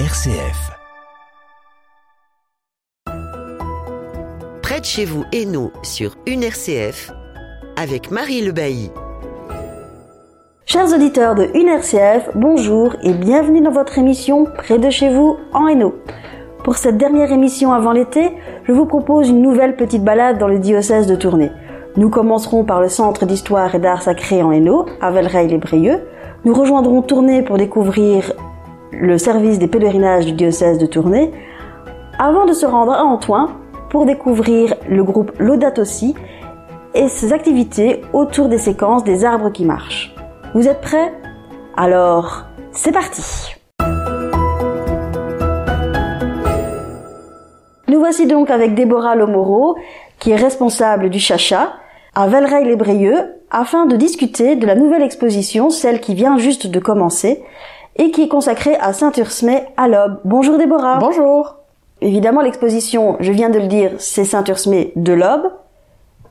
RCF. Près de chez vous et nous sur une RCF avec Marie Le Bailly. Chers auditeurs de une RCF, bonjour et bienvenue dans votre émission Près de chez vous en Hainaut. Pour cette dernière émission avant l'été, je vous propose une nouvelle petite balade dans le diocèse de Tournai. Nous commencerons par le centre d'histoire et d'art sacré en Hainaut, à Vellereil-les-Brieux. Nous rejoindrons Tournai pour découvrir le service des pèlerinages du diocèse de Tournai, avant de se rendre à Antoine pour découvrir le groupe Laudato et ses activités autour des séquences des arbres qui marchent. Vous êtes prêts? Alors, c'est parti Nous voici donc avec Déborah Lomoro, qui est responsable du Chacha, à Vellereil-les-Brieux, afin de discuter de la nouvelle exposition, celle qui vient juste de commencer, et qui est consacrée à Saint-Ursmé à l'Aube. Bonjour Déborah. Bonjour. Évidemment, l'exposition, je viens de le dire, c'est Saint-Ursmé de l'Aube,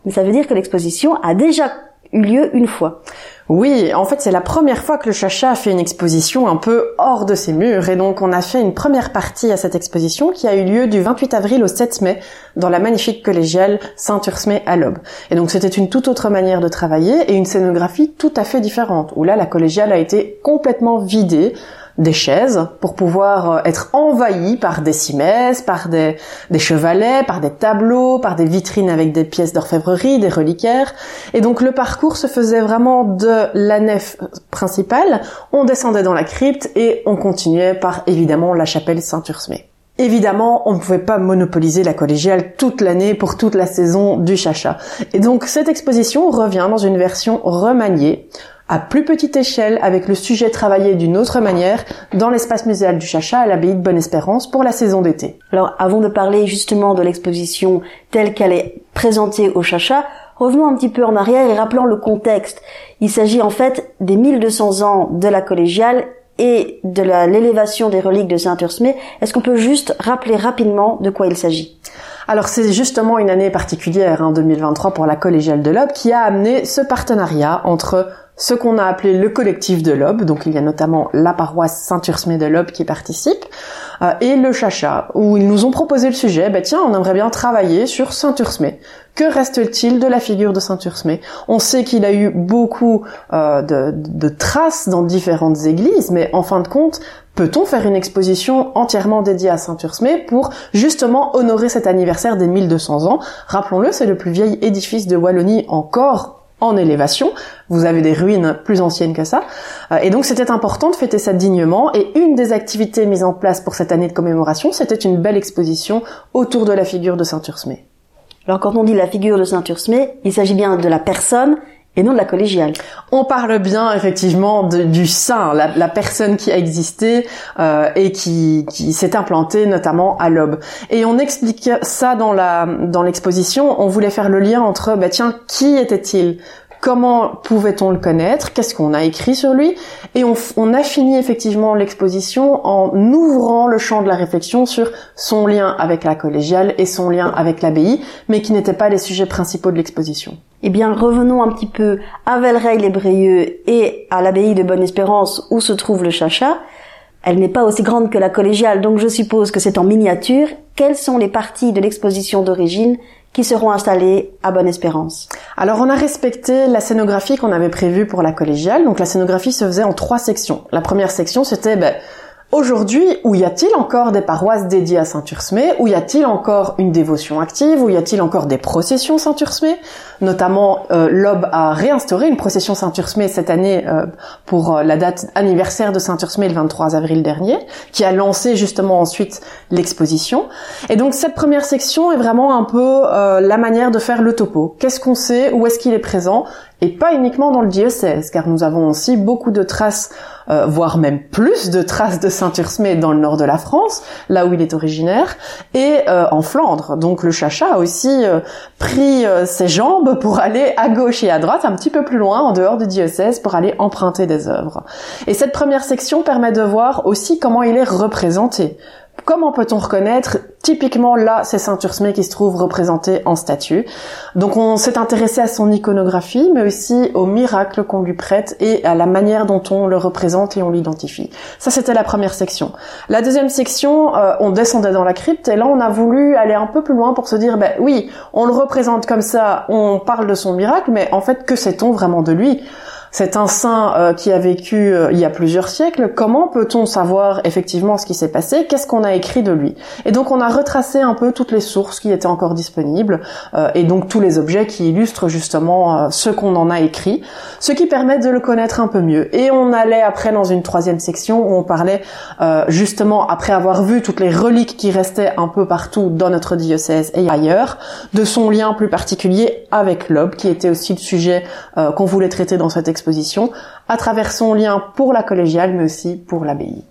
mais ça veut dire que l'exposition a déjà eu lieu une fois. Oui, en fait, c'est la première fois que le Chacha a fait une exposition un peu hors de ses murs. Et donc, on a fait une première partie à cette exposition qui a eu lieu du 28 avril au 7 mai dans la magnifique collégiale Saint-Ursmé à l'Aube. Et donc, c'était une toute autre manière de travailler et une scénographie tout à fait différente, où là, la collégiale a été complètement vidée des chaises pour pouvoir euh, être envahi par des cimaises, par des, chevalets, par des tableaux, par des vitrines avec des pièces d'orfèvrerie, des reliquaires. Et donc le parcours se faisait vraiment de la nef principale, on descendait dans la crypte et on continuait par évidemment la chapelle Saint-Ursmé. Évidemment, on ne pouvait pas monopoliser la collégiale toute l'année pour toute la saison du chacha. Et donc cette exposition revient dans une version remaniée à plus petite échelle avec le sujet travaillé d'une autre manière dans l'espace muséal du Chacha à l'abbaye de Bonne-Espérance pour la saison d'été. Alors avant de parler justement de l'exposition telle qu'elle est présentée au Chacha, revenons un petit peu en arrière et rappelons le contexte. Il s'agit en fait des 1200 ans de la collégiale et de l'élévation des reliques de Saint-Ursmé. Est-ce qu'on peut juste rappeler rapidement de quoi il s'agit? Alors c'est justement une année particulière, en hein, 2023 pour la collégiale de l'Aube, qui a amené ce partenariat entre ce qu'on a appelé le collectif de l'Aube, donc il y a notamment la paroisse Saint-Ursmé de l'Aube qui participe, euh, et le Chacha, où ils nous ont proposé le sujet, bah tiens, on aimerait bien travailler sur Saint-Ursmé. Que reste-t-il de la figure de Saint-Ursmé On sait qu'il a eu beaucoup euh, de, de traces dans différentes églises, mais en fin de compte, Peut-on faire une exposition entièrement dédiée à Saint-Ursmé pour justement honorer cet anniversaire des 1200 ans? Rappelons-le, c'est le plus vieil édifice de Wallonie encore en élévation. Vous avez des ruines plus anciennes que ça. Euh, et donc c'était important de fêter ça dignement. Et une des activités mises en place pour cette année de commémoration, c'était une belle exposition autour de la figure de Saint-Ursmé. Alors quand on dit la figure de Saint-Ursmé, il s'agit bien de la personne et non de la collégiale. On parle bien effectivement du saint, la, personne qui a existé euh, et qui, qui s'est implantée notamment à l'Aube. Et on explique ça dans la dans l'exposition. On voulait faire le lien entre bah tiens qui était-il? Comment pouvait-on le connaître? Qu'est-ce qu'on a écrit sur lui? Et on, a fini effectivement l'exposition en ouvrant le champ de la réflexion sur son lien avec la collégiale et son lien avec l'abbaye, mais qui n'étaient pas les sujets principaux de l'exposition. Eh bien, revenons un petit peu à Vellereil-les-Brieux et à l'abbaye de Bonne-Espérance où se trouve le chacha. Elle n'est pas aussi grande que la collégiale, donc je suppose que c'est en miniature. Quelles sont les parties de l'exposition d'origine qui seront installés à Bonne Espérance. Alors on a respecté la scénographie qu'on avait prévue pour la collégiale. Donc la scénographie se faisait en trois sections. La première section c'était ben, Aujourd'hui, où y a-t-il encore des paroisses dédiées à Saint-Ursmé Où y a-t-il encore une dévotion active? Où y a-t-il encore des processions Saint-Ursmé Notamment, euh, l'Aube a réinstauré une procession Saint-Ursmé cette année euh, pour euh, la date anniversaire de Saint-Ursmé le 23 avril dernier, qui a lancé justement ensuite l'exposition. Et donc cette première section est vraiment un peu euh, la manière de faire le topo. Qu'est-ce qu'on sait? Où est-ce qu'il est présent? Et pas uniquement dans le diocèse, car nous avons aussi beaucoup de traces, euh, voire même plus de traces de Saint-Ursmé dans le nord de la France, là où il est originaire, et euh, en Flandre. Donc le chacha a aussi euh, pris ses jambes pour aller à gauche et à droite, un petit peu plus loin, en dehors du diocèse, pour aller emprunter des œuvres. Et cette première section permet de voir aussi comment il est représenté Comment peut-on reconnaître Typiquement, là, c'est Saint Ursmé qui se trouve représenté en statue. Donc, on s'est intéressé à son iconographie, mais aussi au miracle qu'on lui prête et à la manière dont on le représente et on l'identifie. Ça, c'était la première section. La deuxième section, euh, on descendait dans la crypte et là, on a voulu aller un peu plus loin pour se dire, ben oui, on le représente comme ça, on parle de son miracle, mais en fait, que sait-on vraiment de lui? C'est un saint euh, qui a vécu euh, il y a plusieurs siècles. Comment peut-on savoir effectivement ce qui s'est passé? Qu'est-ce qu'on a écrit de lui? Et donc on a retracé un peu toutes les sources qui étaient encore disponibles euh, et donc tous les objets qui illustrent justement ce qu'on en a écrit, ce qui permet de le connaître un peu mieux. Et on allait après dans une troisième section où on parlait justement après avoir vu toutes les reliques qui restaient un peu partout dans notre diocèse et ailleurs, de son lien plus particulier avec l'aube, qui était aussi le sujet qu'on voulait traiter dans cette exposition à travers son lien pour la collégiale mais aussi pour l'abbaye.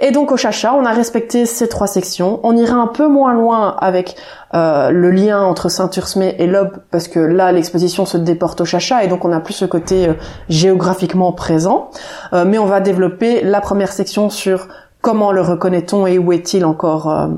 Et donc au Chacha, on a respecté ces trois sections. On ira un peu moins loin avec euh, le lien entre Saint-Ursmé et l'Aube, parce que là, l'exposition se déporte au Chacha, et donc on a plus ce côté euh, géographiquement présent. Euh, mais on va développer la première section sur comment le reconnaît-on et où est-il encore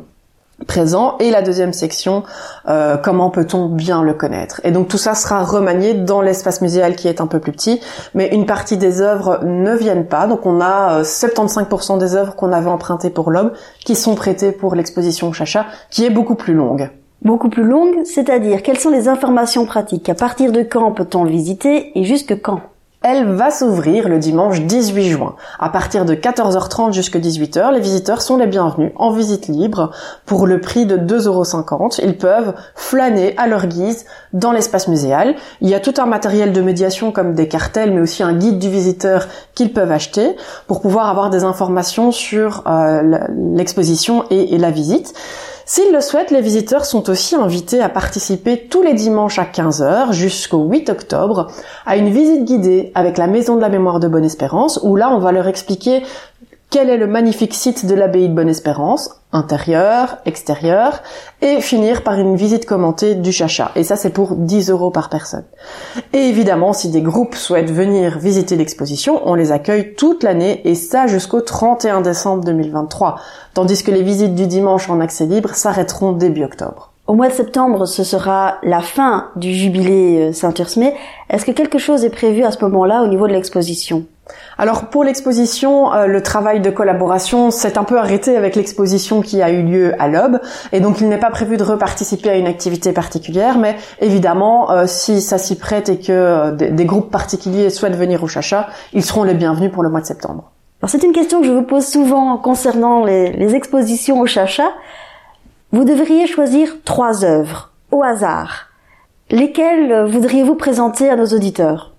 présent. Et la deuxième section euh, comment peut-on bien le connaître? Et donc tout ça sera remanié dans l'espace muséal qui est un peu plus petit. Mais une partie des œuvres ne viennent pas. Donc on a 75% euh, des œuvres qu'on avait empruntées pour l'homme qui sont prêtées pour l'exposition Chacha qui est beaucoup plus longue. Beaucoup plus longue c'est-à-dire quelles sont les informations pratiques? À partir de quand peut-on le visiter? Et jusque quand? Elle va s'ouvrir le dimanche 18 juin. À partir de 14h30 jusqu'à 18h, les visiteurs sont les bienvenus en visite libre pour le prix de 2,50€. Ils peuvent flâner à leur guise dans l'espace muséal. Il y a tout un matériel de médiation comme des cartels mais aussi un guide du visiteur qu'ils peuvent acheter pour pouvoir avoir des informations sur euh, l'exposition et la visite. S'ils le souhaitent, les visiteurs sont aussi invités à participer tous les dimanches à 15h jusqu'au 8 octobre à une visite guidée avec la Maison de la Mémoire de Bonne-Espérance où là on va leur expliquer quel est le magnifique site de l'abbaye de Bonne-Espérance, intérieur, extérieur, et finir par une visite commentée du chacha. Et ça, c'est pour 10 euros par personne. Et évidemment, si des groupes souhaitent venir visiter l'exposition, on les accueille toute l'année, et ça jusqu'au 31 décembre 2023, tandis que les visites du dimanche en accès libre s'arrêteront début octobre. Au mois de septembre, ce sera la fin du jubilé euh, Saint-Ursmé. Est-ce que quelque chose est prévu à ce moment-là au niveau de l'exposition? Alors pour l'exposition, euh, le travail de collaboration s'est un peu arrêté avec l'exposition qui a eu lieu à l'Aube, et donc il n'est pas prévu de reparticiper à une activité particulière, mais évidemment, euh, si ça s'y prête et que euh, des, groupes particuliers souhaitent venir au Chacha, ils seront les bienvenus pour le mois de septembre. Alors c'est une question que je vous pose souvent concernant les, les expositions au Chacha. Vous devriez choisir trois œuvres au hasard. Lesquelles voudriez-vous présenter à nos auditeurs?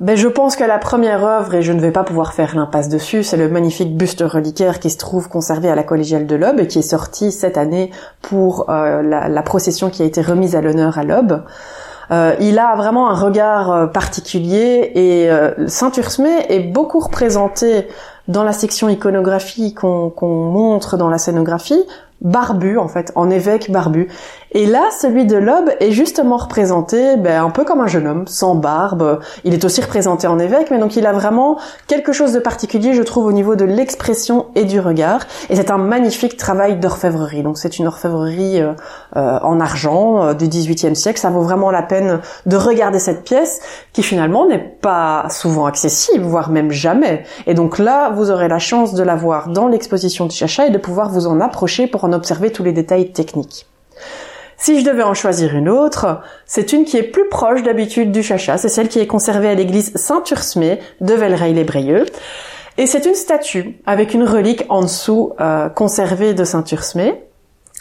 Ben, je pense que la première œuvre, et je ne vais pas pouvoir faire l'impasse dessus, c'est le magnifique buste reliquaire qui se trouve conservé à la collégiale de l'Aube et qui est sorti cette année pour euh, la, procession qui a été remise à l'honneur à l'Aube. Euh, il a vraiment un regard euh, particulier et Saint-Ursmé est beaucoup représenté dans la section iconographie qu'on montre dans la scénographie barbu en fait, en évêque barbu. Et là, celui de l'Aube est justement représenté ben, un peu comme un jeune homme, sans barbe. Il est aussi représenté en évêque, mais donc il a vraiment quelque chose de particulier, je trouve, au niveau de l'expression et du regard. Et c'est un magnifique travail d'orfèvrerie. Donc c'est une orfèvrerie euh, euh, en argent euh, du XVIIIe siècle. Ça vaut vraiment la peine de regarder cette pièce, qui finalement n'est pas souvent accessible, voire même jamais. Et donc là, vous aurez la chance de la voir dans l'exposition de Chacha et de pouvoir vous en approcher pour en observer tous les détails techniques. Si je devais en choisir une autre, c'est une qui est plus proche d'habitude du chacha, c'est celle qui est conservée à l'église Saint-Ursmé de Velleray-les-Brieux. Et c'est une statue avec une relique en dessous euh, conservée de Saint-Ursmé.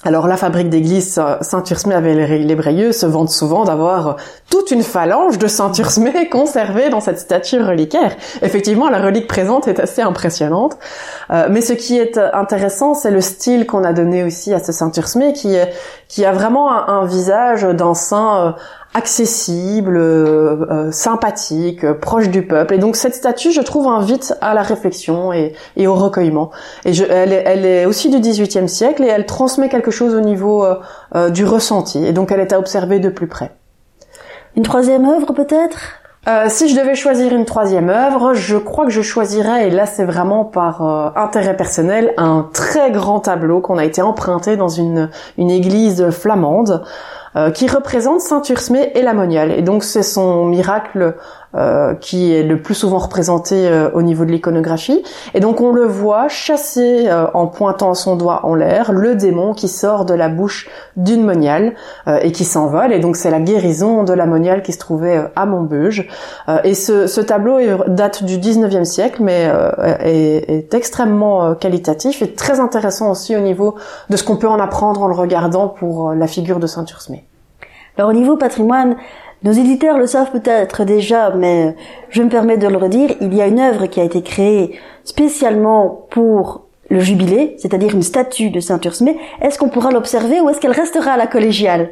Alors la fabrique d'église Saint-Ursmé avec les Brayeux se vante souvent d'avoir toute une phalange de Saint-Ursmé conservée dans cette statue reliquaire. Effectivement, la relique présente est assez impressionnante. Euh, mais ce qui est intéressant, c'est le style qu'on a donné aussi à ce Saint-Ursmé qui, qui a vraiment un, visage d'un saint euh, accessible, euh, euh, sympathique, euh, proche du peuple. Et donc cette statue, je trouve, invite à la réflexion et, au recueillement. Et je, elle, est, elle, est, aussi du XVIIIe siècle et elle transmet quelque chose au niveau du ressenti. Et donc elle est à observer de plus près. Une troisième œuvre peut-être? Euh, si je devais choisir une troisième œuvre, je crois que je choisirais, et là c'est vraiment par euh, intérêt personnel, un très grand tableau qu'on a été emprunté dans une, une église flamande. Euh, qui représente Saint Ursmé et la moniale. Et donc c'est son miracle euh, qui est le plus souvent représenté euh, au niveau de l'iconographie. Et donc on le voit chasser en pointant son doigt en l'air le démon qui sort de la bouche d'une moniale et qui s'envole. Et donc c'est la guérison de la moniale qui se trouvait à Montbeuge. et ce, ce, tableau date du 19e siècle, mais est, est, extrêmement qualitatif et très intéressant aussi au niveau de ce qu'on peut en apprendre en le regardant pour la figure de Saint Ursmé. Alors au niveau patrimoine, nos éditeurs le savent peut-être déjà, mais je me permets de le redire, il y a une œuvre qui a été créée spécialement pour le jubilé, c'est-à-dire une statue de Saint-Ursmé. Est-ce qu'on pourra l'observer ou est-ce qu'elle restera à la collégiale?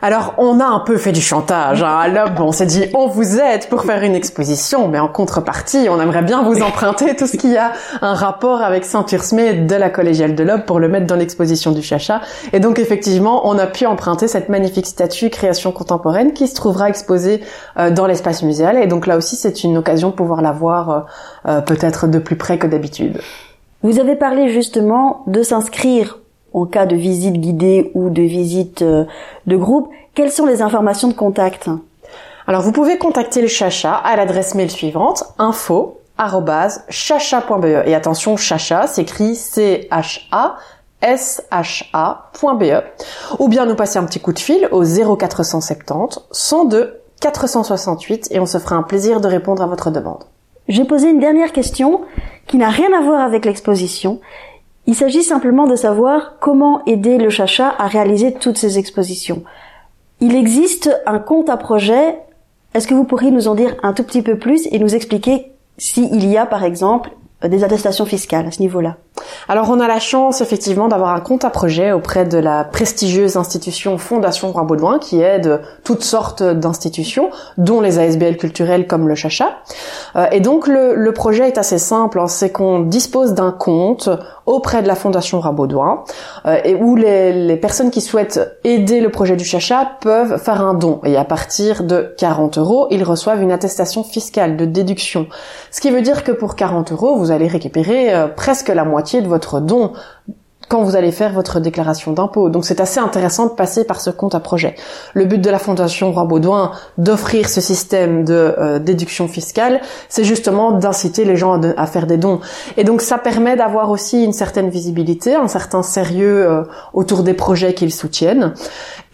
Alors, on a un peu fait du chantage. Hein. À l'aube, on s'est dit, on vous aide pour faire une exposition, mais en contrepartie, on aimerait bien vous emprunter tout ce qui a un rapport avec Saint-Ursmé de la collégiale de l'Aube pour le mettre dans l'exposition du Chacha. Et donc, effectivement, on a pu emprunter cette magnifique statue création contemporaine qui se trouvera exposée euh, dans l'espace muséal. Et donc là aussi, c'est une occasion de pouvoir la voir euh, euh, peut-être de plus près que d'habitude. Vous avez parlé justement de s'inscrire en cas de visite guidée ou de visite euh, de groupe, quelles sont les informations de contact? Alors vous pouvez contacter le Chacha à l'adresse mail suivante info@chacha.be et attention Chacha s'écrit C H A sha.be ou bien nous passer un petit coup de fil au 0470 102 468 et on se fera un plaisir de répondre à votre demande. J'ai posé une dernière question qui n'a rien à voir avec l'exposition il s'agit simplement de savoir comment aider le Chacha à réaliser toutes ces expositions. Il existe un compte à projet. Est-ce que vous pourriez nous en dire un tout petit peu plus et nous expliquer s'il y a, par exemple, des attestations fiscales à ce niveau-là? Alors on a la chance effectivement d'avoir un compte à projet auprès de la prestigieuse institution Fondation Roi Baudouin qui aide toutes sortes d'institutions, dont les ASBL culturels comme le Chacha. Euh, et donc le, projet est assez simple, hein. c'est qu'on dispose d'un compte auprès de la Fondation Roi Baudouin euh, et où les, personnes qui souhaitent aider le projet du Chacha peuvent faire un don. Et à partir de 40 euros, ils reçoivent une attestation fiscale de déduction. Ce qui veut dire que pour 40 euros, vous allez récupérer euh, presque la moitié de votre don quand vous allez faire votre déclaration d'impôt. Donc c'est assez intéressant de passer par ce compte à projet. Le but de la Fondation Roi Baudouin d'offrir ce système de euh, déduction fiscale, c'est justement d'inciter les gens à, faire des dons. Et donc ça permet d'avoir aussi une certaine visibilité, un certain sérieux euh, autour des projets qu'ils soutiennent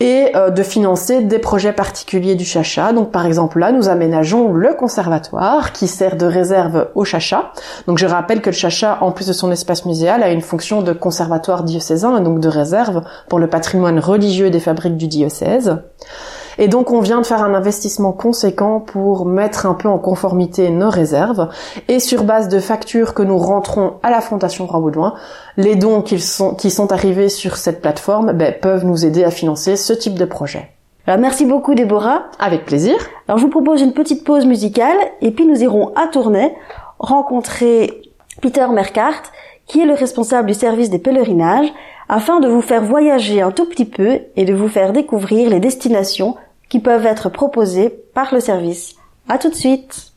et euh, de financer des projets particuliers du Chacha. Donc par exemple là, nous aménageons le conservatoire qui sert de réserve au Chacha. Donc je rappelle que le Chacha, en plus de son espace muséal, a une fonction de conservatoire diocésain et donc de réserve pour le patrimoine religieux des fabriques du diocèse. Et donc on vient de faire un investissement conséquent pour mettre un peu en conformité nos réserves. Et sur base de factures que nous rentrons à la Fondation Roi Baudouin, les dons qui sont, qui sont arrivés sur cette plateforme ben, peuvent nous aider à financer ce type de projet. Alors merci beaucoup Déborah. Avec plaisir. Alors je vous propose une petite pause musicale et puis nous irons à Tournai rencontrer Peter Merkart qui est le responsable du service des pèlerinages afin de vous faire voyager un tout petit peu et de vous faire découvrir les destinations qui peuvent être proposées par le service. À tout de suite!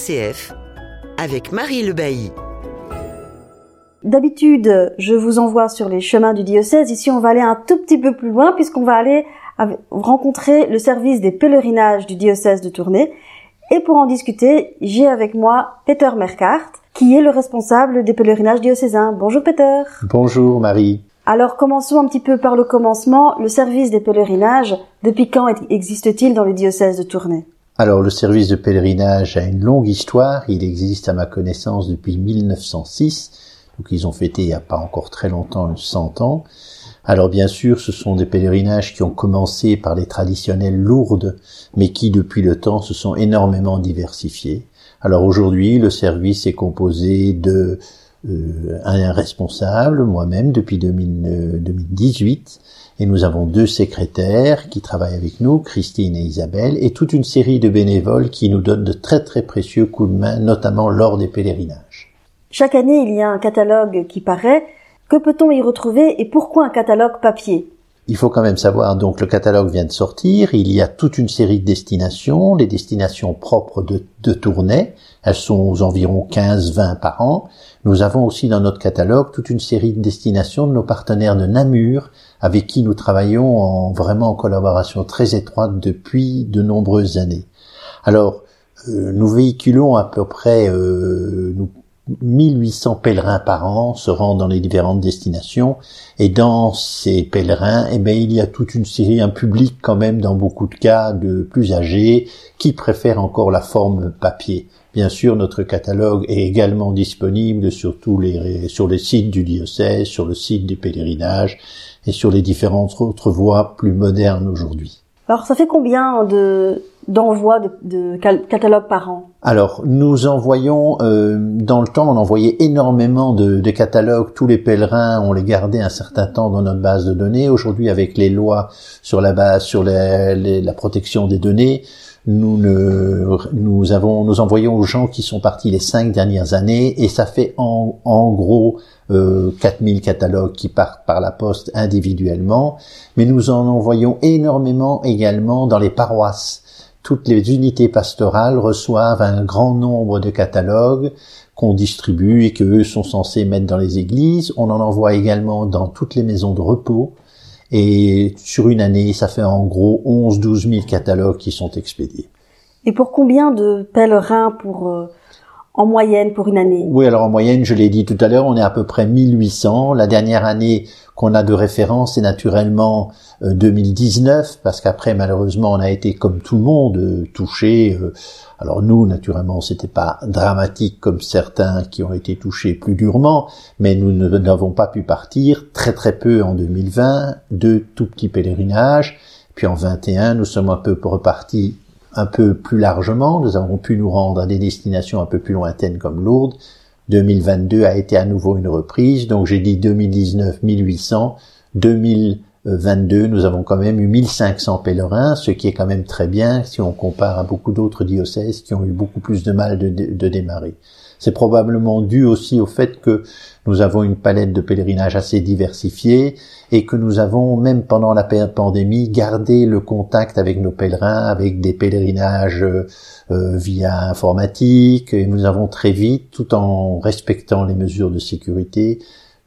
RCF avec Marie Le Bailly. D'habitude, je vous envoie sur les chemins du diocèse. Ici, on va aller un tout petit peu plus loin puisqu'on va aller rencontrer le service des pèlerinages du diocèse de Tournai. Et pour en discuter, j'ai avec moi Peter Merkart, qui est le responsable des pèlerinages diocésains. Bonjour Peter. Bonjour Marie. Alors commençons un petit peu par le commencement. Le service des pèlerinages, depuis quand existe-t-il dans le diocèse de Tournai? Alors le service de pèlerinage a une longue histoire. Il existe à ma connaissance depuis 1906 donc ils ont fêté il n'y a pas encore très longtemps 100 ans. Alors bien sûr, ce sont des pèlerinages qui ont commencé par les traditionnelles lourdes, mais qui depuis le temps se sont énormément diversifiés. Alors aujourd'hui, le service est composé de euh, un responsable, moi-même depuis 2018, et nous avons deux secrétaires qui travaillent avec nous, Christine et Isabelle, et toute une série de bénévoles qui nous donnent de très très précieux coups de main, notamment lors des pèlerinages. Chaque année, il y a un catalogue qui paraît. Que peut-on y retrouver et pourquoi un catalogue papier? Il faut quand même savoir, donc le catalogue vient de sortir, il y a toute une série de destinations, les destinations propres de, de Tournai, elles sont aux environ 15-20 par an. Nous avons aussi dans notre catalogue toute une série de destinations de nos partenaires de Namur, avec qui nous travaillons en, vraiment en collaboration très étroite depuis de nombreuses années. Alors, euh, nous véhiculons à peu près, euh, nous 1800 pèlerins par an se rendent dans les différentes destinations et dans ces pèlerins, eh ben, il y a toute une série, un public quand même dans beaucoup de cas de plus âgés qui préfèrent encore la forme papier. Bien sûr, notre catalogue est également disponible sur tous les, sur les sites du diocèse, sur le site des pèlerinages et sur les différentes autres voies plus modernes aujourd'hui. Alors, ça fait combien de, d'envoi de, catalogues par an Alors, nous envoyons, euh, dans le temps, on envoyait énormément de, catalogues. Tous les pèlerins, on les gardait un certain temps dans notre base de données. Aujourd'hui, avec les lois sur la base, sur la protection des données, nous, nous avons, nous envoyons aux gens qui sont partis les cinq dernières années, et ça fait en, en gros euh, 4000 catalogues qui partent par la poste individuellement, mais nous en envoyons énormément également dans les paroisses toutes les unités pastorales reçoivent un grand nombre de catalogues qu'on distribue et qu'eux sont censés mettre dans les églises. On en envoie également dans toutes les maisons de repos. Et sur une année, ça fait en gros 11-12 000 catalogues qui sont expédiés. Et pour combien de pèlerins pour euh, en moyenne pour une année Oui, alors en moyenne, je l'ai dit tout à l'heure, on est à peu près 1800. La dernière année qu'on a de référence c'est naturellement 2019, euh, parce qu'après, malheureusement, on a été, comme tout le monde, euh, touché. Euh, alors nous, naturellement, c'était pas dramatique comme certains qui ont été touchés plus durement, mais nous n'avons pas pu partir très très peu en 2020, deux tout petits pèlerinages. Puis en 21, nous sommes un peu repartis un peu plus largement. Nous avons pu nous rendre à des destinations un peu plus lointaines comme Lourdes. 2022 a été à nouveau une reprise. Donc j'ai dit 2019 1800. 2022 nous avons quand même eu 1500 pèlerins, ce qui est quand même très bien si on compare à beaucoup d'autres diocèses qui ont eu beaucoup plus de mal de, de démarrer. C'est probablement dû aussi au fait que nous avons une palette de pèlerinage assez diversifiée et que nous avons, même pendant la pandémie, gardé le contact avec nos pèlerins, avec des pèlerinages euh, via informatique, et nous avons très vite, tout en respectant les mesures de sécurité,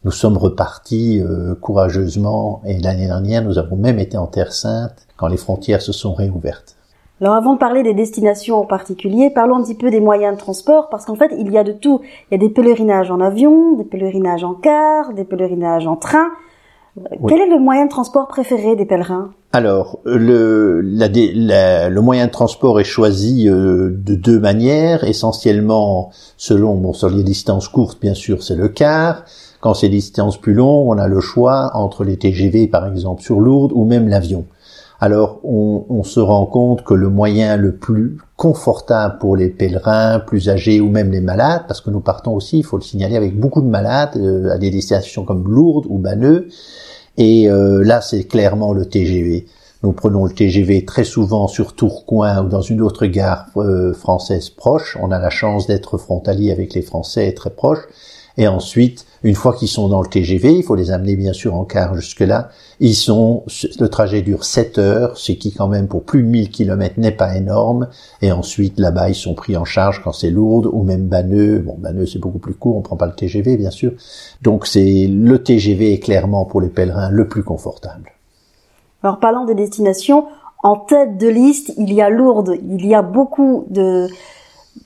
nous sommes repartis euh, courageusement et l'année dernière, nous avons même été en Terre Sainte quand les frontières se sont réouvertes. Alors avant de parler des destinations en particulier, parlons un petit peu des moyens de transport, parce qu'en fait, il y a de tout. Il y a des pèlerinages en avion, des pèlerinages en car, des pèlerinages en train. Quel est le moyen de transport préféré des pèlerins? Alors, le, le moyen de transport est choisi euh, de deux manières, essentiellement selon, bon, sur les distances courtes, bien sûr, c'est le car. Quand c'est distances plus longues, on a le choix entre les TGV, par exemple, sur Lourdes, ou même l'avion alors on, se rend compte que le moyen le plus confortable pour les pèlerins plus âgés ou même les malades, parce que nous partons aussi, il faut le signaler, avec beaucoup de malades euh, à des destinations comme Lourdes ou Banneux, et euh, là c'est clairement le TGV. Nous prenons le TGV très souvent sur Tourcoing ou dans une autre gare euh, française proche. On a la chance d'être frontalier avec les Français très proches. Et ensuite, Une fois qu'ils sont dans le TGV, il faut les amener bien sûr en car jusque-là. Ils sont, le trajet dure 7 heures, ce qui quand même pour plus de 1000 km n'est pas énorme. Et ensuite, là-bas, ils sont pris en charge quand c'est lourd, ou même Banneux. Bon, Banneux, c'est beaucoup plus court, on prend pas le TGV, bien sûr. Donc c'est, le TGV est clairement pour les pèlerins le plus confortable. Alors parlant des destinations, en tête de liste, il y a Lourdes. Il y a beaucoup de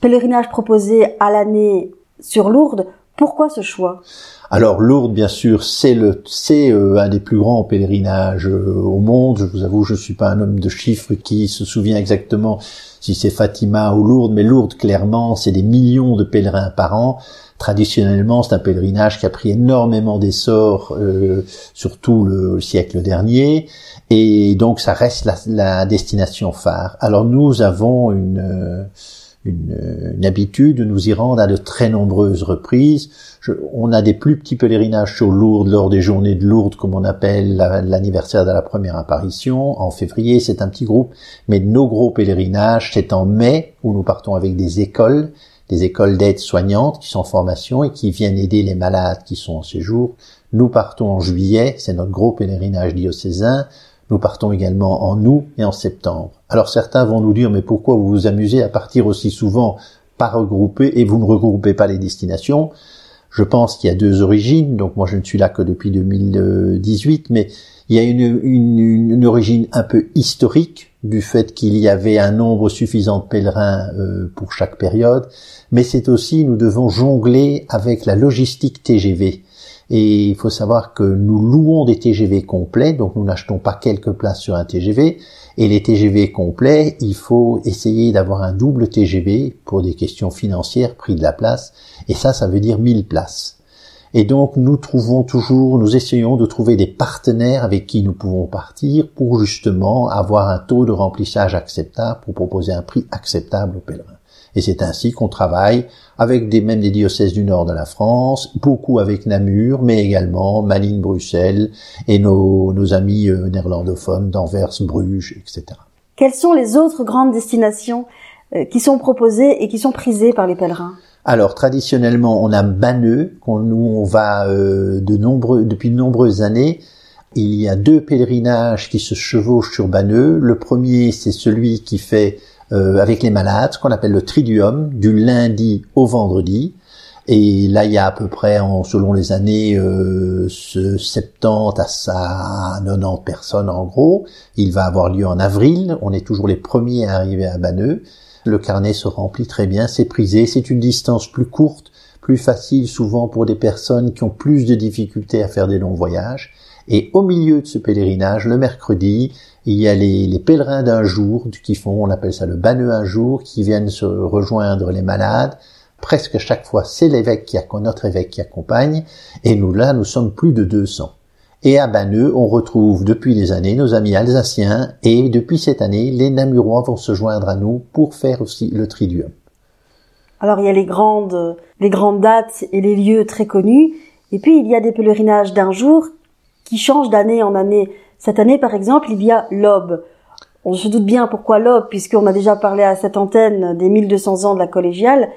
pèlerinages proposés à l'année sur Lourdes. Pourquoi ce choix? Alors Lourdes, bien sûr, c'est le, c'est euh, un des plus grands pèlerinages euh, au monde. Je vous avoue, je suis pas un homme de chiffres qui se souvient exactement si c'est Fatima ou Lourdes, mais Lourdes, clairement, c'est des millions de pèlerins par an. Traditionnellement, c'est un pèlerinage qui a pris énormément d'essor, euh, surtout le, siècle dernier, et donc ça reste la, la destination phare. Alors nous avons une une, habitude de nous y rendre à de très nombreuses reprises. on a des plus petits pèlerinages sur Lourdes lors des journées de Lourdes, comme on appelle l'anniversaire de la première apparition. En février, c'est un petit groupe. Mais nos gros pèlerinages, c'est en mai, où nous partons avec des écoles, des écoles d'aide soignantes qui sont en formation et qui viennent aider les malades qui sont en séjour. Nous partons en juillet, c'est notre gros pèlerinage diocésain. Nous partons également en août et en septembre. Alors certains vont nous dire mais pourquoi vous vous amusez à partir aussi souvent par regrouper et vous ne regroupez pas les destinations? Je pense qu'il y a deux origines, donc moi je ne suis là que depuis 2018, mais il y a une, une, origine un peu historique du fait qu'il y avait un nombre suffisant de pèlerins euh, pour chaque période, mais c'est aussi nous devons jongler avec la logistique TGV. Et il faut savoir que nous louons des TGV complets, donc nous n'achetons pas quelques places sur un TGV. Et les TGV complets, il faut essayer d'avoir un double TGV pour des questions financières, prix de la place. Et ça, ça veut dire 1000 places. Et donc nous trouvons toujours, nous essayons de trouver des partenaires avec qui nous pouvons partir pour justement avoir un taux de remplissage acceptable, pour proposer un prix acceptable aux pèlerins. Et c'est ainsi qu'on travaille avec des, même des diocèses du nord de la France, beaucoup avec Namur, mais également Malines, Bruxelles et nos, nos amis euh, néerlandophones d'Anvers, Bruges, etc. Quelles sont les autres grandes destinations euh, qui sont proposées et qui sont prisées par les pèlerins? Alors traditionnellement, on a Banneux, nous on va euh, de nombreux, depuis de nombreuses années. Il y a deux pèlerinages qui se chevauchent sur Banneux. Le premier, c'est celui qui fait euh, avec les malades, ce qu'on appelle le triduum, du lundi au vendredi. Et là, il y a à peu près, selon les années, euh, 70 à 90 personnes en gros. Il va avoir lieu en avril. On est toujours les premiers à arriver à Banneux. Le carnet se remplit très bien, c'est prisé. C'est une distance plus courte, plus facile souvent pour des personnes qui ont plus de difficultés à faire des longs voyages. Et au milieu de ce pèlerinage, le mercredi, il y a les, pèlerins d'un jour qui font, on appelle ça le banneux un jour, qui viennent se rejoindre les malades. Presque chaque fois, c'est l'évêque qui notre évêque qui accompagne. Et nous, là, nous sommes plus de 200. Et à Banneux, on retrouve depuis des années nos amis alsaciens et depuis cette année, les Namurois vont se joindre à nous pour faire aussi le Triduum. Alors il y a les grandes, les grandes dates et les lieux très connus, et puis il y a des pèlerinages d'un jour qui changent d'année en année. Cette année, par exemple, il y a l'Aube. On se doute bien pourquoi l'Aube, puisqu'on a déjà parlé à cette antenne des 1200 ans de la collégiale.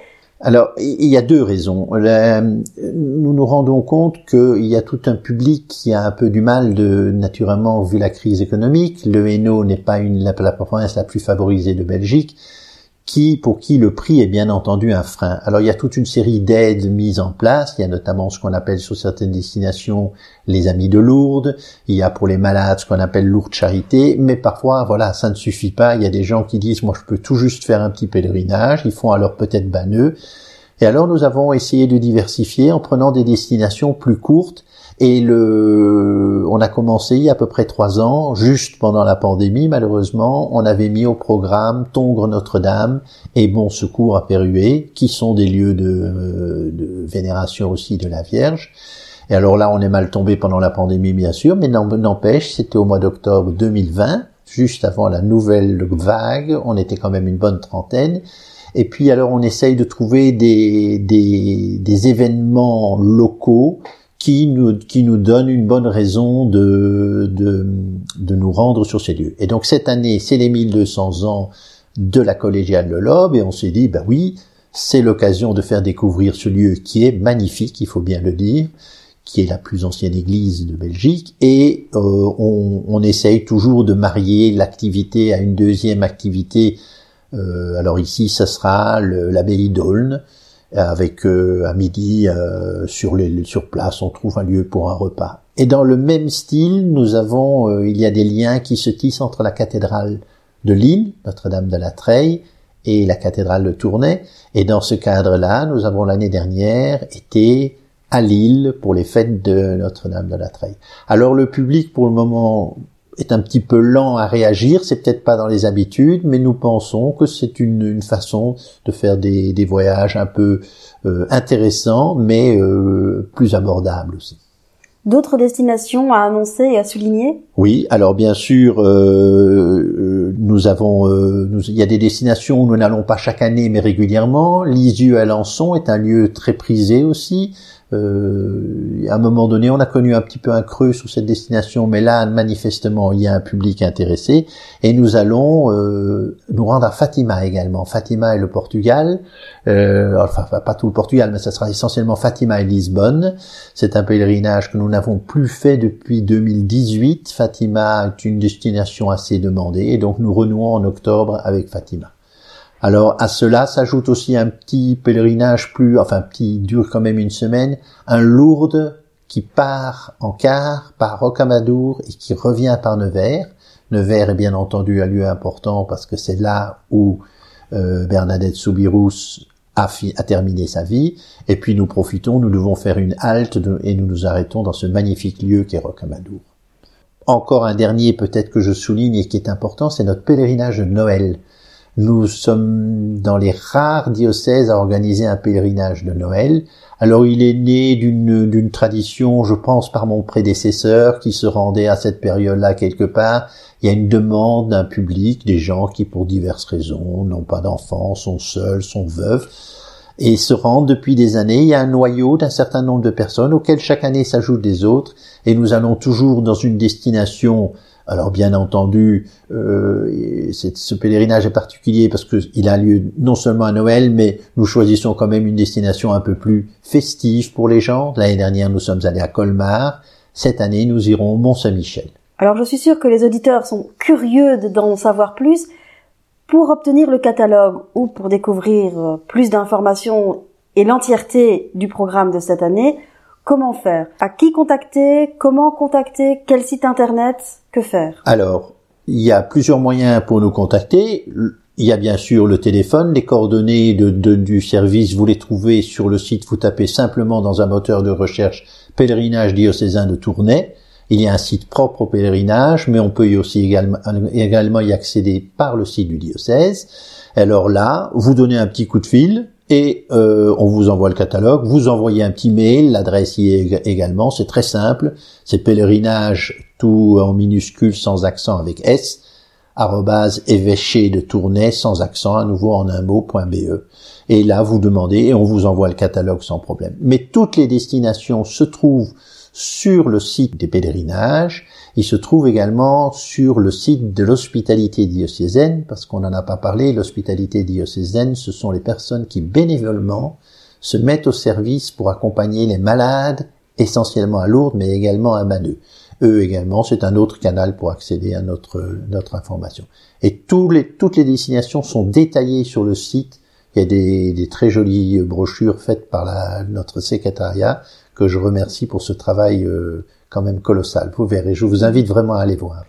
Alors, il y a deux raisons. nous nous rendons compte qu'il y a tout un public qui a un peu du mal de, naturellement, vu la crise économique. Le Hainaut n'est pas une, la, la province la plus favorisée de Belgique qui, pour qui le prix est bien entendu un frein. Alors il y a toute une série d'aides mises en place, il y a notamment ce qu'on appelle sur certaines destinations les amis de Lourdes, il y a pour les malades ce qu'on appelle Lourdes Charité, mais parfois voilà, ça ne suffit pas, il y a des gens qui disent moi je peux tout juste faire un petit pèlerinage, ils font alors peut-être banneux, et alors nous avons essayé de diversifier en prenant des destinations plus courtes et le, on a commencé il y a à peu près trois ans, juste pendant la pandémie, malheureusement, on avait mis au programme Tongres Notre-Dame et Bon Secours à Pérué, qui sont des lieux de, de vénération aussi de la Vierge. Et alors là, on est mal tombé pendant la pandémie, bien sûr, mais n'empêche, c'était au mois d'octobre 2020, juste avant la nouvelle vague, on était quand même une bonne trentaine. Et puis alors, on essaye de trouver des, des, des événements locaux qui nous, qui nous donne une bonne raison de, de, de nous rendre sur ces lieux. Et donc cette année, c'est les 1200 ans de la collégiale de l'Aube, et on s'est dit, ben oui, c'est l'occasion de faire découvrir ce lieu qui est magnifique, il faut bien le dire, qui est la plus ancienne église de Belgique, et euh, on, on, essaye toujours de marier l'activité à une deuxième activité. Euh, alors ici, ça sera l'abbaye d'Aulne, avec à midi euh, sur, sur place, on trouve un lieu pour un repas. Et dans le même style, nous avons, euh, il y a des liens qui se tissent entre la cathédrale de Lille, Notre-Dame de la Treille, et la cathédrale de Tournai. Et dans ce cadre-là, nous avons l'année dernière été à Lille pour les fêtes de Notre-Dame de la Treille. Alors le public, pour le moment, est un petit peu lent à réagir, c'est peut-être pas dans les habitudes, mais nous pensons que c'est une, façon de faire des, voyages un peu euh, intéressants, mais euh, plus abordables aussi. D'autres destinations à annoncer et à souligner? Oui, alors bien sûr, euh, nous avons, il y a des destinations où nous n'allons pas chaque année, mais régulièrement. Lisieux Alençon est un lieu très prisé aussi. Euh, à un moment donné, on a connu un petit peu un creux sur cette destination, mais là, manifestement, il y a un public intéressé. Et nous allons euh, nous rendre à Fatima également. Fatima et le Portugal. Euh, enfin, pas tout le Portugal, mais ça sera essentiellement Fatima et Lisbonne. C'est un pèlerinage que nous n'avons plus fait depuis 2018. Fatima est une destination assez demandée, et donc nous renouons en octobre avec Fatima. Alors à cela s'ajoute aussi un petit pèlerinage plus, enfin petit dure quand même une semaine, un Lourdes qui part en quart par Rocamadour et qui revient par Nevers. Nevers est bien entendu un lieu important parce que c'est là où euh, Bernadette Soubirous a, a, terminé sa vie. Et puis nous profitons, nous devons faire une halte et nous nous arrêtons dans ce magnifique lieu qu'est Rocamadour. Encore un dernier peut-être que je souligne et qui est important, c'est notre pèlerinage de Noël. Nous sommes dans les rares diocèses à organiser un pèlerinage de Noël. Alors il est né d'une tradition, je pense, par mon prédécesseur qui se rendait à cette période-là quelque part. Il y a une demande d'un public, des gens qui, pour diverses raisons, n'ont pas d'enfants, sont seuls, sont veufs, et se rendent depuis des années. Il y a un noyau d'un certain nombre de personnes auxquelles chaque année s'ajoutent des autres, et nous allons toujours dans une destination alors bien entendu, euh, ce pèlerinage est particulier parce qu'il a lieu non seulement à Noël, mais nous choisissons quand même une destination un peu plus festive pour les gens. L'année dernière, nous sommes allés à Colmar. Cette année, nous irons au Mont-Saint-Michel. Alors je suis sûre que les auditeurs sont curieux d'en savoir plus. Pour obtenir le catalogue ou pour découvrir euh, plus d'informations et l'entièreté du programme de cette année, Comment faire? À qui contacter? Comment contacter? Quel site internet? Alors, il y a plusieurs moyens pour nous contacter. Il y a bien sûr le téléphone, les coordonnées du service, vous les trouvez sur le site, vous tapez simplement dans un moteur de recherche pèlerinage diocésain de Tournai. Il y a un site propre au pèlerinage, mais on peut y aussi également y accéder par le site du diocèse. Alors là, vous donnez un petit coup de fil, et euh, on vous envoie le catalogue, vous envoyez un petit mail, l'adresse y est également, c'est très simple, c'est pèlerinage tout en minuscule sans accent avec S, arrobase évêché de Tournai sans accent à nouveau en un mot.be. Et là vous demandez et on vous envoie le catalogue sans problème. Mais toutes les destinations se trouvent sur le site des pèlerinages. Il se trouve également sur le site de l'hospitalité diocésaine, parce qu'on n'en a pas parlé, l'hospitalité diocésaine, ce sont les personnes qui bénévolement se mettent au service pour accompagner les malades, essentiellement à Lourdes, mais également à Maneux. Eux également, c'est un autre canal pour accéder à notre, notre information. Et tous les, toutes les destinations sont détaillées sur le site. Il y a des, des très jolies brochures faites par la, notre secrétariat que je remercie pour ce travail euh, quand même colossal. Vous verrez, je vous invite vraiment à aller voir.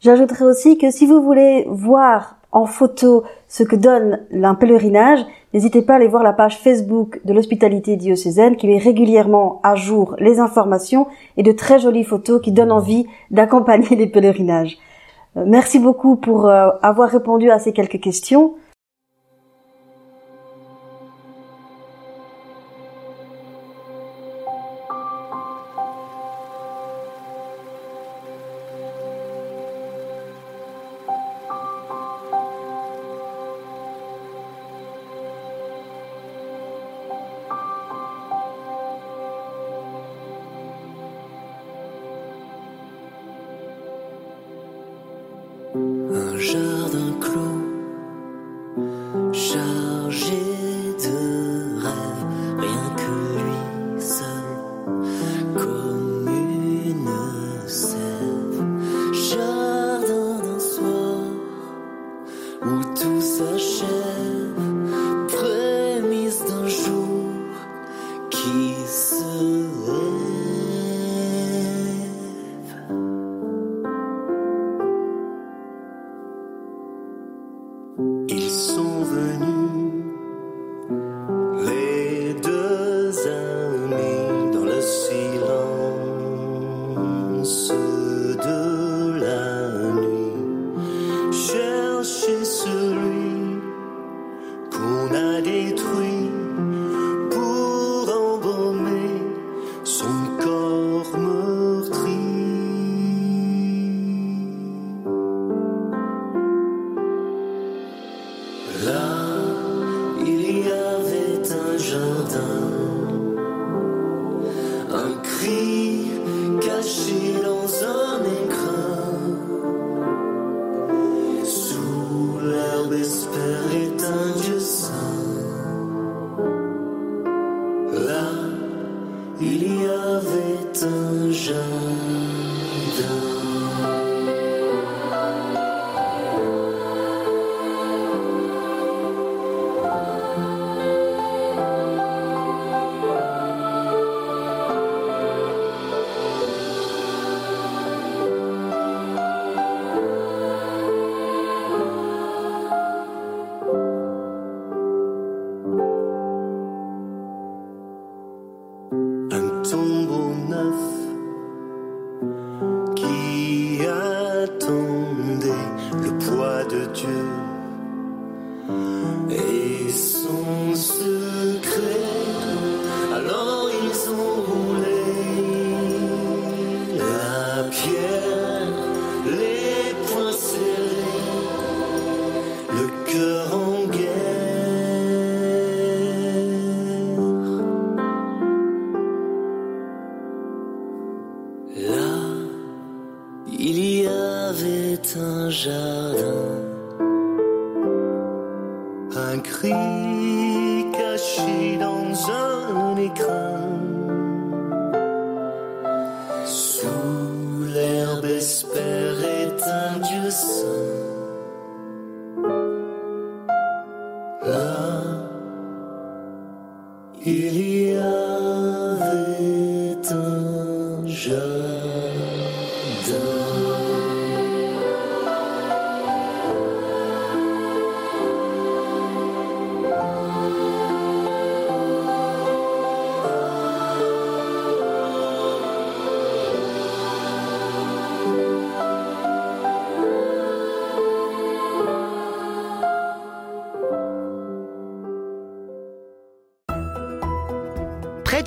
J'ajouterai aussi que si vous voulez voir en photo ce que donne un pèlerinage, n'hésitez pas à aller voir la page Facebook de l'hospitalité diocésaine qui met régulièrement à jour les informations et de très jolies photos qui donnent envie d'accompagner les pèlerinages. Euh, merci beaucoup pour euh, avoir répondu à ces quelques questions. Un jardin clos, chargé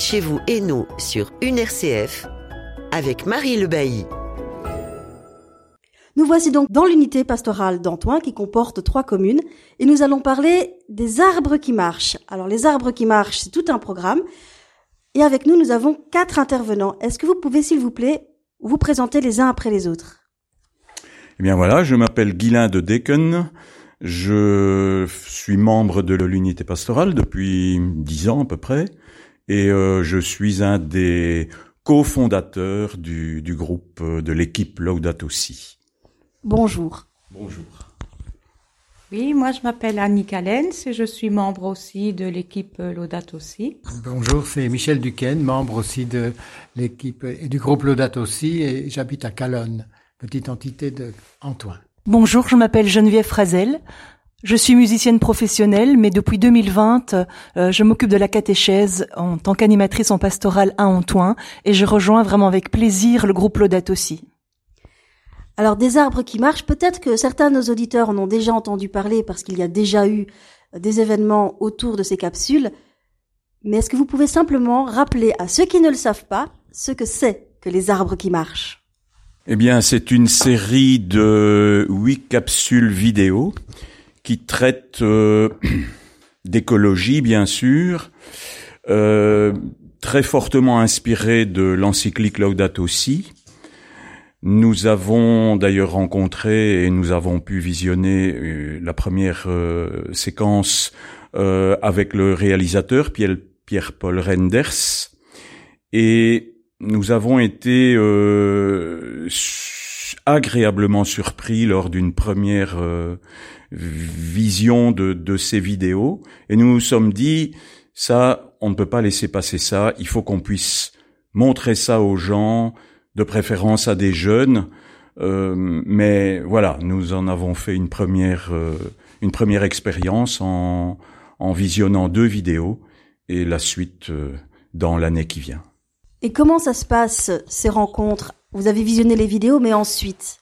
chez vous et nous sur une RCF avec Marie Le Bailly. Nous voici donc dans l'unité pastorale d'Antoine qui comporte trois communes et nous allons parler des arbres qui marchent. Alors les arbres qui marchent, c'est tout un programme. Et avec nous, nous avons quatre intervenants. Est-ce que vous pouvez, s'il vous plaît, vous présenter les uns après les autres? Eh bien voilà, je m'appelle Guilain de Deken. Je suis membre de l'unité pastorale depuis dix ans à peu près et euh, je suis un des cofondateurs du, du groupe euh, de l'équipe Laudato Si. Bonjour. Bonjour. Oui, moi je m'appelle Annie Callens et je suis membre aussi de l'équipe Laudato Si. Bonjour, c'est Michel Duquesne, membre aussi de l'équipe et du groupe Laudato Si et j'habite à Calonne, petite entité de Antoine. Bonjour, je m'appelle Geneviève Frazel. Je suis musicienne professionnelle, mais depuis 2020, euh, je m'occupe de la catéchèse en tant qu'animatrice en pastorale à Antoine, et je rejoins vraiment avec plaisir le groupe Laudato aussi. Alors des arbres qui marchent, peut-être que certains de nos auditeurs en ont déjà entendu parler parce qu'il y a déjà eu des événements autour de ces capsules, mais est-ce que vous pouvez simplement rappeler à ceux qui ne le savent pas ce que c'est que les arbres qui marchent? Eh bien, c'est une série de huit capsules vidéo qui traite euh, d'écologie, bien sûr, euh, très fortement inspiré de l'encyclique Laudato Si. Nous avons d'ailleurs rencontré et nous avons pu visionner euh, la première séquence avec le réalisateur Pierre-Paul Renders et nous avons été agréablement surpris lors d'une première vision de, de ces vidéos et nous nous sommes dit ça on ne peut pas laisser passer ça. Il faut qu'on puisse montrer ça aux gens, de préférence à des jeunes. Euh, mais voilà, nous en avons fait une première, euh, une première expérience en, en visionnant deux vidéos et la suite euh, dans l'année qui vient. Et comment ça se passe, ces rencontres? Vous avez visionné les vidéos, mais ensuite?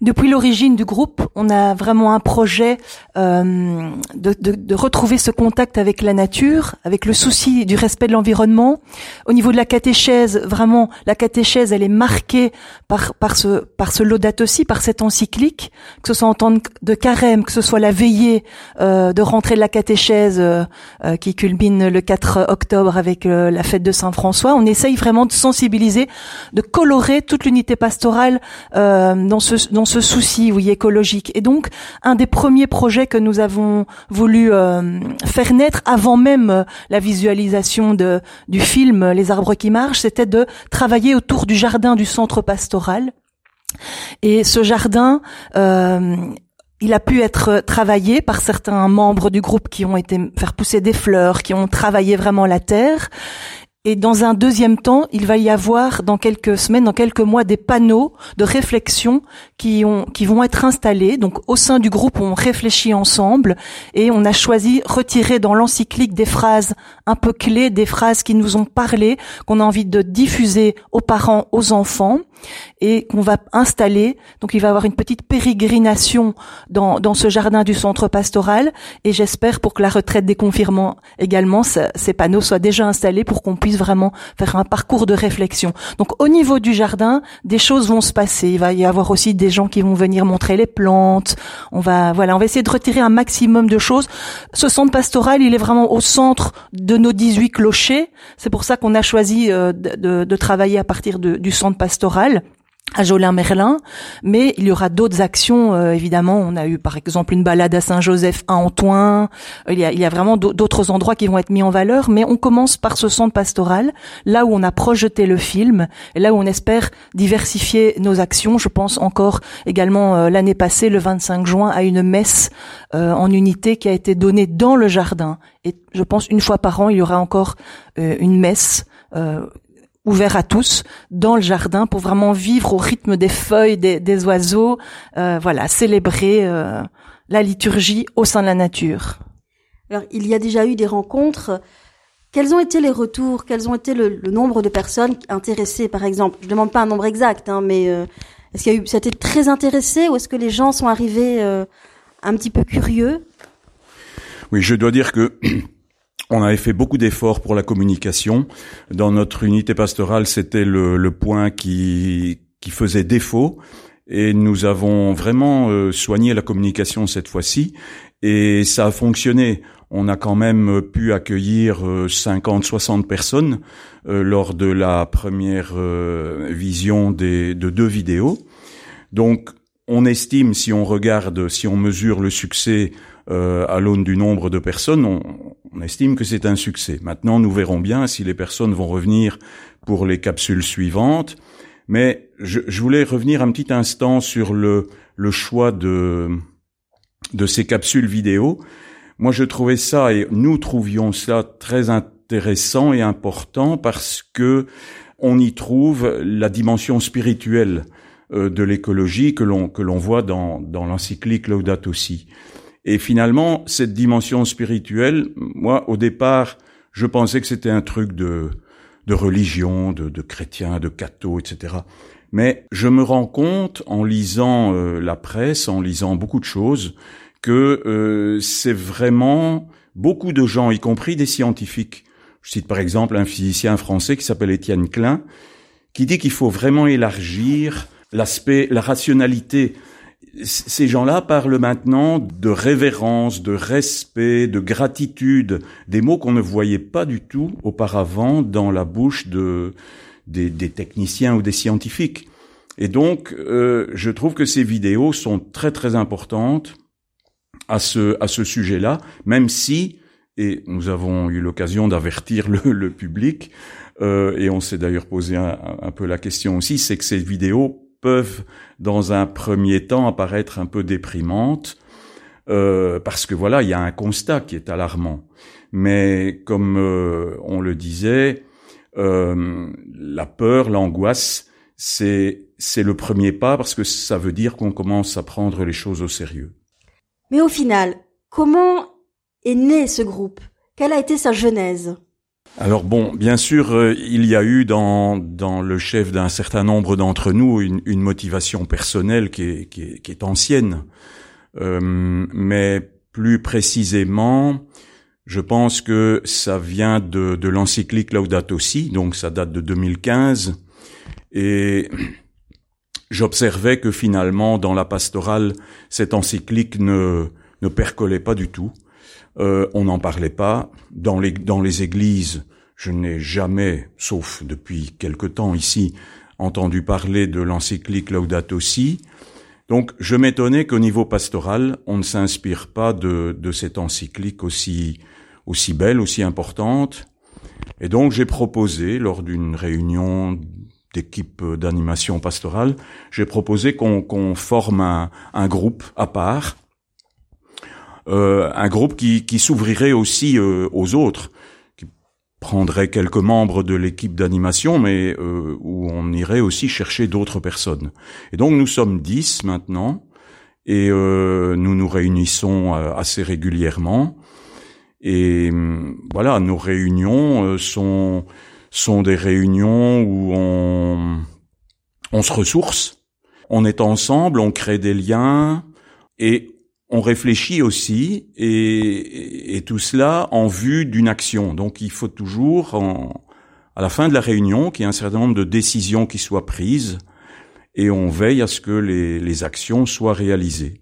Depuis l'origine du groupe, on a vraiment un projet euh, de, de, de, retrouver ce contact avec la nature, avec le souci du respect de l'environnement. Au niveau de la catéchèse, vraiment, la catéchèse, elle est marquée par, par ce, par ce laudato aussi, par cette encyclique, que ce soit en temps de carême, que ce soit la veillée euh, de rentrée de la catéchèse euh, euh qui culmine le 4 octobre avec euh, la fête de Saint-François. On essaye vraiment de sensibiliser, de colorer toute l'unité pastorale euh, dans ce dans ce souci, oui, écologique. Et donc, un des premiers projets que nous avons voulu euh, faire naître avant même euh, la visualisation de, du film Les arbres qui marchent, c'était de travailler autour du jardin du centre pastoral. Et ce jardin, euh, il a pu être travaillé par certains membres du groupe qui ont été faire pousser des fleurs, qui ont travaillé vraiment la terre. Et dans un deuxième temps, il va y avoir dans quelques semaines, dans quelques mois, des panneaux de réflexion qui, ont, qui vont être installés. Donc au sein du groupe, on réfléchit ensemble et on a choisi retirer dans l'encyclique des phrases un peu clés, des phrases qui nous ont parlé, qu'on a envie de diffuser aux parents, aux enfants et qu'on va installer. Donc il va avoir une petite pérégrination dans, dans ce jardin du centre pastoral et j'espère pour que la retraite des confirmants également, ces panneaux soient déjà installés pour qu'on puisse vraiment faire un parcours de réflexion. Donc au niveau du jardin, des choses vont se passer. Il va y avoir aussi des gens qui vont venir montrer les plantes. On va voilà, on va essayer de retirer un maximum de choses. Ce centre pastoral, il est vraiment au centre de nos 18 clochers. C'est pour ça qu'on a choisi euh, de, travailler à partir du centre pastoral à Jolin-Merlin, mais il y aura d'autres actions. Euh, évidemment, on a eu par exemple une balade à Saint-Joseph à Antoine. Il y a, il y a vraiment d'autres endroits qui vont être mis en valeur, mais on commence par ce centre pastoral, là où on a projeté le film, et là où on espère diversifier nos actions. Je pense encore également euh, l'année passée, le 25 juin, à une messe euh, en unité qui a été donnée dans le jardin. Et je pense une fois par an, il y aura encore une messe ouvert à tous dans le jardin pour vraiment vivre au rythme des feuilles, des, oiseaux, euh, voilà, célébrer euh, la liturgie au sein de la nature. Alors, il y a déjà eu des rencontres. Quels ont été les retours? Quels ont été le, nombre de personnes intéressées, par exemple Je ne demande pas un nombre exact, hein, mais euh, est-ce qu'il y a eu, ça a été très intéressé ou est-ce que les gens sont arrivés un petit peu curieux? Oui, je dois dire que On avait fait beaucoup d'efforts pour la communication. Dans notre unité pastorale, c'était le, point qui, faisait défaut. Et nous avons vraiment euh, soigné la communication cette fois-ci. Et ça a fonctionné. On a quand même pu accueillir 50, euh, 60 personnes euh, lors de la première vision de deux vidéos. Donc, on estime, si on regarde, si on mesure le succès à l'aune du nombre de personnes, on, on estime que c'est un succès. Maintenant, nous verrons bien si les personnes vont revenir pour les capsules suivantes. Mais je, voulais revenir un petit instant sur le, le choix de, de ces capsules vidéo. Moi, je trouvais ça, et nous trouvions ça très intéressant et important parce que on y trouve la dimension spirituelle euh, de l'écologie que l'on que l'on voit dans dans l'encyclique Laudato Si. Et finalement, cette dimension spirituelle, moi, au départ, je pensais que c'était un truc de, de religion, de, de chrétiens, de cathos, etc. Mais je me rends compte, en lisant euh, la presse, en lisant beaucoup de choses, que euh, c'est vraiment beaucoup de gens, y compris des scientifiques. Je cite par exemple un physicien français qui s'appelle Étienne Klein, qui dit qu'il faut vraiment élargir l'aspect, la rationalité ces gens-là parlent maintenant de révérence, de respect, de gratitude, des mots qu'on ne voyait pas du tout auparavant dans la bouche de, des, techniciens ou des scientifiques. Et donc, euh, je trouve que ces vidéos sont très très importantes à ce, à ce sujet-là, même si, et nous avons eu l'occasion d'avertir le, public, euh, et on s'est d'ailleurs posé un peu la question aussi, c'est que ces vidéos peuvent, dans un premier temps, apparaître un peu déprimantes. euh, parce que voilà, il y a un constat qui est alarmant. Mais comme euh, on le disait, euh, la peur, l'angoisse, c'est c'est le premier pas parce que ça veut dire qu'on commence à prendre les choses au sérieux. Mais au final, comment est né ce groupe? Quelle a été sa genèse? Alors bon, bien sûr, euh, il y a eu dans, le chef d'un certain nombre d'entre nous une, motivation personnelle qui est, ancienne. Euh, mais plus précisément, je pense que ça vient de, de l'encyclique Laudato Si, donc ça date de 2015. Et j'observais que finalement, dans la pastorale, cette encyclique ne percolait pas du tout. Euh, on n'en parlait pas. Dans les, dans les églises, je n'ai jamais, sauf depuis quelque temps ici, entendu parler de l'encyclique Laudato Si. Donc je m'étonnais qu'au niveau pastoral, on ne s'inspire pas de, de cette encyclique aussi, aussi belle, aussi importante. Et donc j'ai proposé, lors d'une réunion d'équipe d'animation pastorale, j'ai proposé qu'on forme un, un, groupe à part un groupe qui, qui s'ouvrirait aussi euh, aux autres, qui prendrait quelques membres de l'équipe d'animation, mais euh, où on irait aussi chercher d'autres personnes. Et donc nous sommes dix maintenant, et nous nous réunissons assez régulièrement. Et hum, voilà, nos réunions sont sont des réunions où on on se ressource, on est ensemble, on crée des liens et on réfléchit aussi et, tout cela en vue d'une action. Donc il faut toujours, à la fin de la réunion, qu'il y ait un certain nombre de décisions qui soient prises et on veille à ce que les, actions soient réalisées.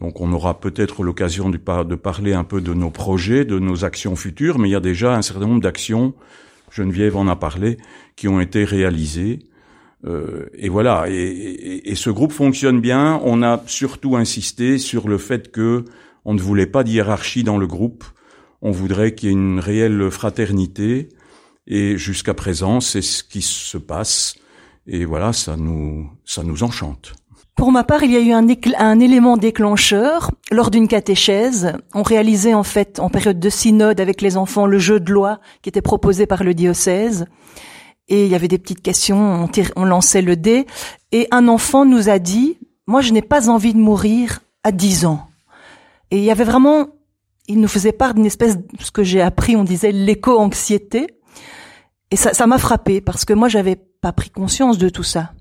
Donc on aura peut-être l'occasion de, de parler un peu de nos projets, de nos actions futures, mais il y a déjà un certain nombre d'actions, Geneviève en a parlé, qui ont été réalisées euh, et voilà, et, ce groupe fonctionne bien. On a surtout insisté sur le fait que on ne voulait pas de hiérarchie dans le groupe. On voudrait qu'il y ait une réelle fraternité. Et jusqu'à présent, c'est ce qui se passe. Et voilà, ça nous, ça nous enchante. Pour ma part, il y a eu un, un élément déclencheur lors d'une catéchèse. On réalisait en fait en période de synode avec les enfants le jeu de loi qui était proposé par le diocèse et il y avait des petites questions, on, lançait le dé, et un enfant nous a dit, moi je n'ai pas envie de mourir à 10 ans. Et il y avait vraiment, il nous faisait part d'une espèce, ce que j'ai appris, on disait l'éco-anxiété, et ça, ça m'a frappé parce que moi j'avais pas pris conscience de tout ça.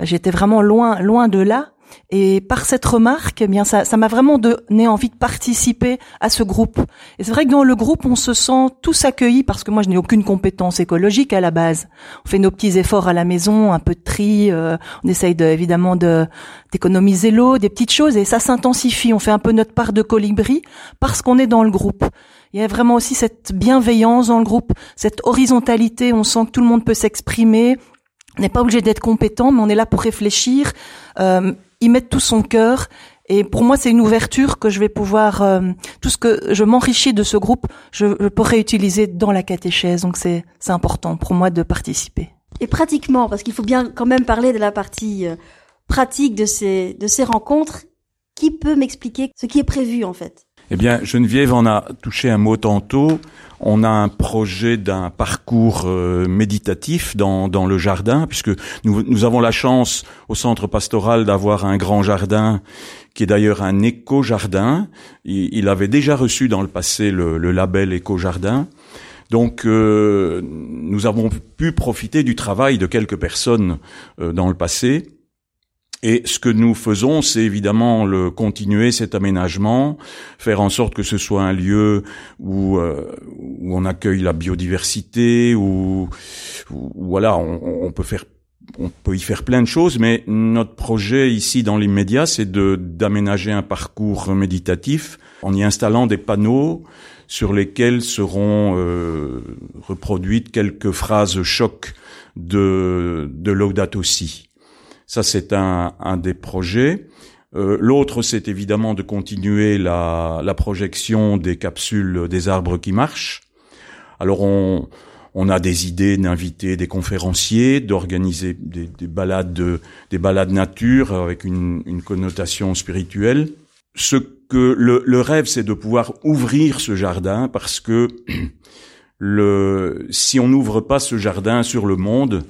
J'étais vraiment loin, loin de là. Et par cette remarque, eh bien ça, m'a vraiment donné envie de participer à ce groupe. Et c'est vrai que dans le groupe, on se sent tous accueillis parce que moi, je n'ai aucune compétence écologique à la base. On fait nos petits efforts à la maison, un peu de tri, euh, on essaye de, évidemment de d'économiser l'eau, des petites choses, et ça s'intensifie. On fait un peu notre part de colibri parce qu'on est dans le groupe. Il y a vraiment aussi cette bienveillance dans le groupe, cette horizontalité. On sent que tout le monde peut s'exprimer. On n'est pas obligé d'être compétent, mais on est là pour réfléchir. Euh, mettre tout son cœur. Et pour moi, c'est une ouverture que je vais pouvoir, euh, tout ce que je m'enrichis de ce groupe, je, je utiliser dans la catéchèse. Donc c'est c'est important pour moi de participer. Et pratiquement, parce qu'il faut bien quand même parler de la partie euh, pratique de ces de ces rencontres. Qui peut m'expliquer ce qui est prévu en fait? Eh bien, Geneviève en a touché un mot tantôt. On a un projet d'un parcours euh, méditatif dans, le jardin, puisque nous, nous avons la chance au centre pastoral d'avoir un grand jardin qui est d'ailleurs un éco-jardin. Il, avait déjà reçu dans le passé le, label éco-jardin. Donc euh, nous avons pu profiter du travail de quelques personnes euh, dans le passé et ce que nous faisons, c'est évidemment le continuer cet aménagement, faire en sorte que ce soit un lieu où euh, où on accueille la biodiversité, où, voilà, on, peut faire on peut y faire plein de choses, mais notre projet ici dans l'immédiat, c'est de d'aménager un parcours méditatif en y installant des panneaux sur lesquels seront euh, reproduites quelques phrases choc de de Laudato Si. Ça, c'est un, un, des projets. Euh, L'autre, c'est évidemment de continuer la, la, projection des capsules des arbres qui marchent. Alors, on, on a des idées d'inviter des conférenciers, d'organiser des, des, balades, de, des balades nature avec une, une connotation spirituelle. Ce que le, le rêve, c'est de pouvoir ouvrir ce jardin parce que le, si on n'ouvre pas ce jardin sur le monde,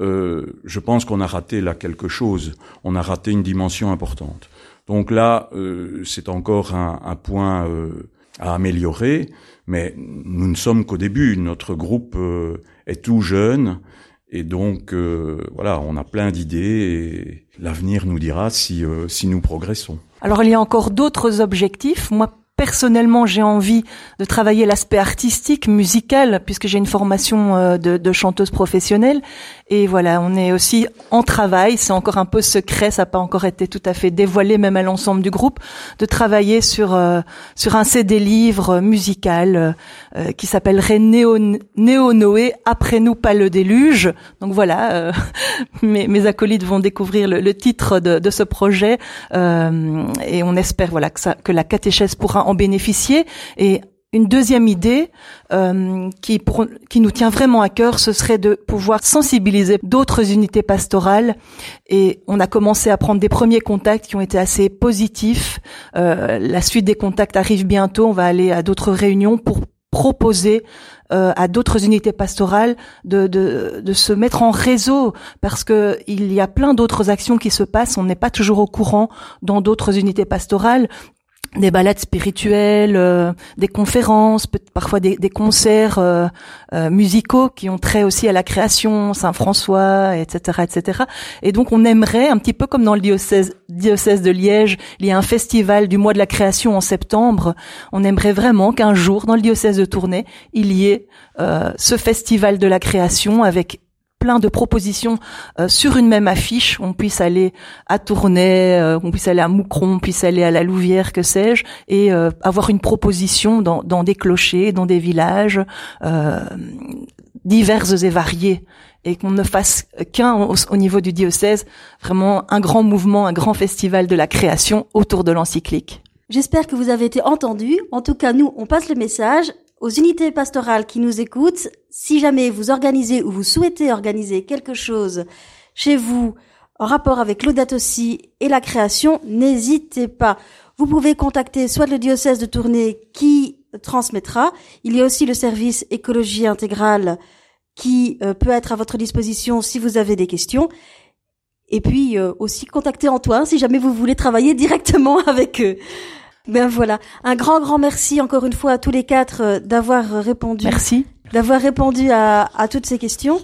euh, je pense qu'on a raté là quelque chose. On a raté une dimension importante. Donc là, euh, c'est encore un, un point euh, à améliorer, mais nous ne sommes qu'au début. Notre groupe euh, est tout jeune. Et donc, euh, voilà, on a plein d'idées et l'avenir nous dira si, si nous progressons. Alors, il y a encore d'autres objectifs. Moi, personnellement, j'ai envie de travailler l'aspect artistique, musical, puisque j'ai une formation euh, de, chanteuse professionnelle. Et voilà, on est aussi en travail. C'est encore un peu secret, ça n'a pas encore été tout à fait dévoilé, même à l'ensemble du groupe, de travailler sur euh, sur un CD livre musical euh, qui s'appellerait Néo, Néo Noé après nous pas le déluge. Donc voilà, mes, mes, acolytes vont découvrir le, le titre de, de, ce projet et on espère voilà que, ça, que la catéchèse pourra bénéficier. Et une deuxième idée euh, qui, qui nous tient vraiment à cœur, ce serait de pouvoir sensibiliser d'autres unités pastorales. Et on a commencé à prendre des premiers contacts qui ont été assez positifs. Euh, la suite des contacts arrive bientôt. On va aller à d'autres réunions pour proposer euh, à d'autres unités pastorales de, de, de, se mettre en réseau parce que il y a plein d'autres actions qui se passent. On n'est pas toujours au courant dans d'autres unités pastorales des balades spirituelles, euh, des conférences, parfois des, des concerts euh, euh, musicaux qui ont trait aussi à la création, Saint-François, etc., etc. Et donc on aimerait, un petit peu comme dans le diocèse, diocèse de Liège, il y a un festival du mois de la création en septembre. On aimerait vraiment qu'un jour, dans le diocèse de Tournai, il y ait ce festival de la création avec plein de propositions euh, sur une même affiche. On puisse aller à Tournai, euh, on puisse aller à Moucron, on puisse aller à la Louvière, que sais-je, et euh, avoir une proposition dans, des clochers, dans des villages diverses et variés et qu'on ne fasse qu'un au, au, niveau du diocèse, vraiment un grand mouvement, un grand festival de la création autour de l'encyclique. J'espère que vous avez été entendus. En tout cas, nous, on passe le message aux unités pastorales qui nous écoutent, si jamais vous organisez ou vous souhaitez organiser quelque chose chez vous en rapport avec l'audate aussi et la création, n'hésitez pas. Vous pouvez contacter soit le diocèse de Tournai qui transmettra. Il y a aussi le service écologie intégrale qui euh, peut être à votre disposition si vous avez des questions. Et puis euh, aussi contacter Antoine si jamais vous voulez travailler directement avec eux. Ben voilà, un grand grand merci encore une fois à tous les quatre euh, d'avoir répondu. Merci. D'avoir répondu à, à toutes ces questions.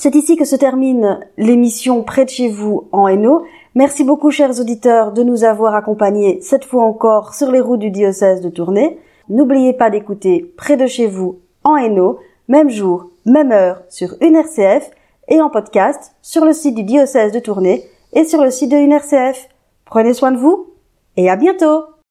C'est ici que se termine l'émission Près de chez vous en Hainaut. Merci beaucoup chers auditeurs de nous avoir accompagnés cette fois encore sur les routes du diocèse de Tournai. N'oubliez pas d'écouter Près de chez vous en Hainaut, même jour, même heure sur une RCF et en podcast sur le site du diocèse de Tournai et sur le site de UNRCF. Prenez soin de vous et à bientôt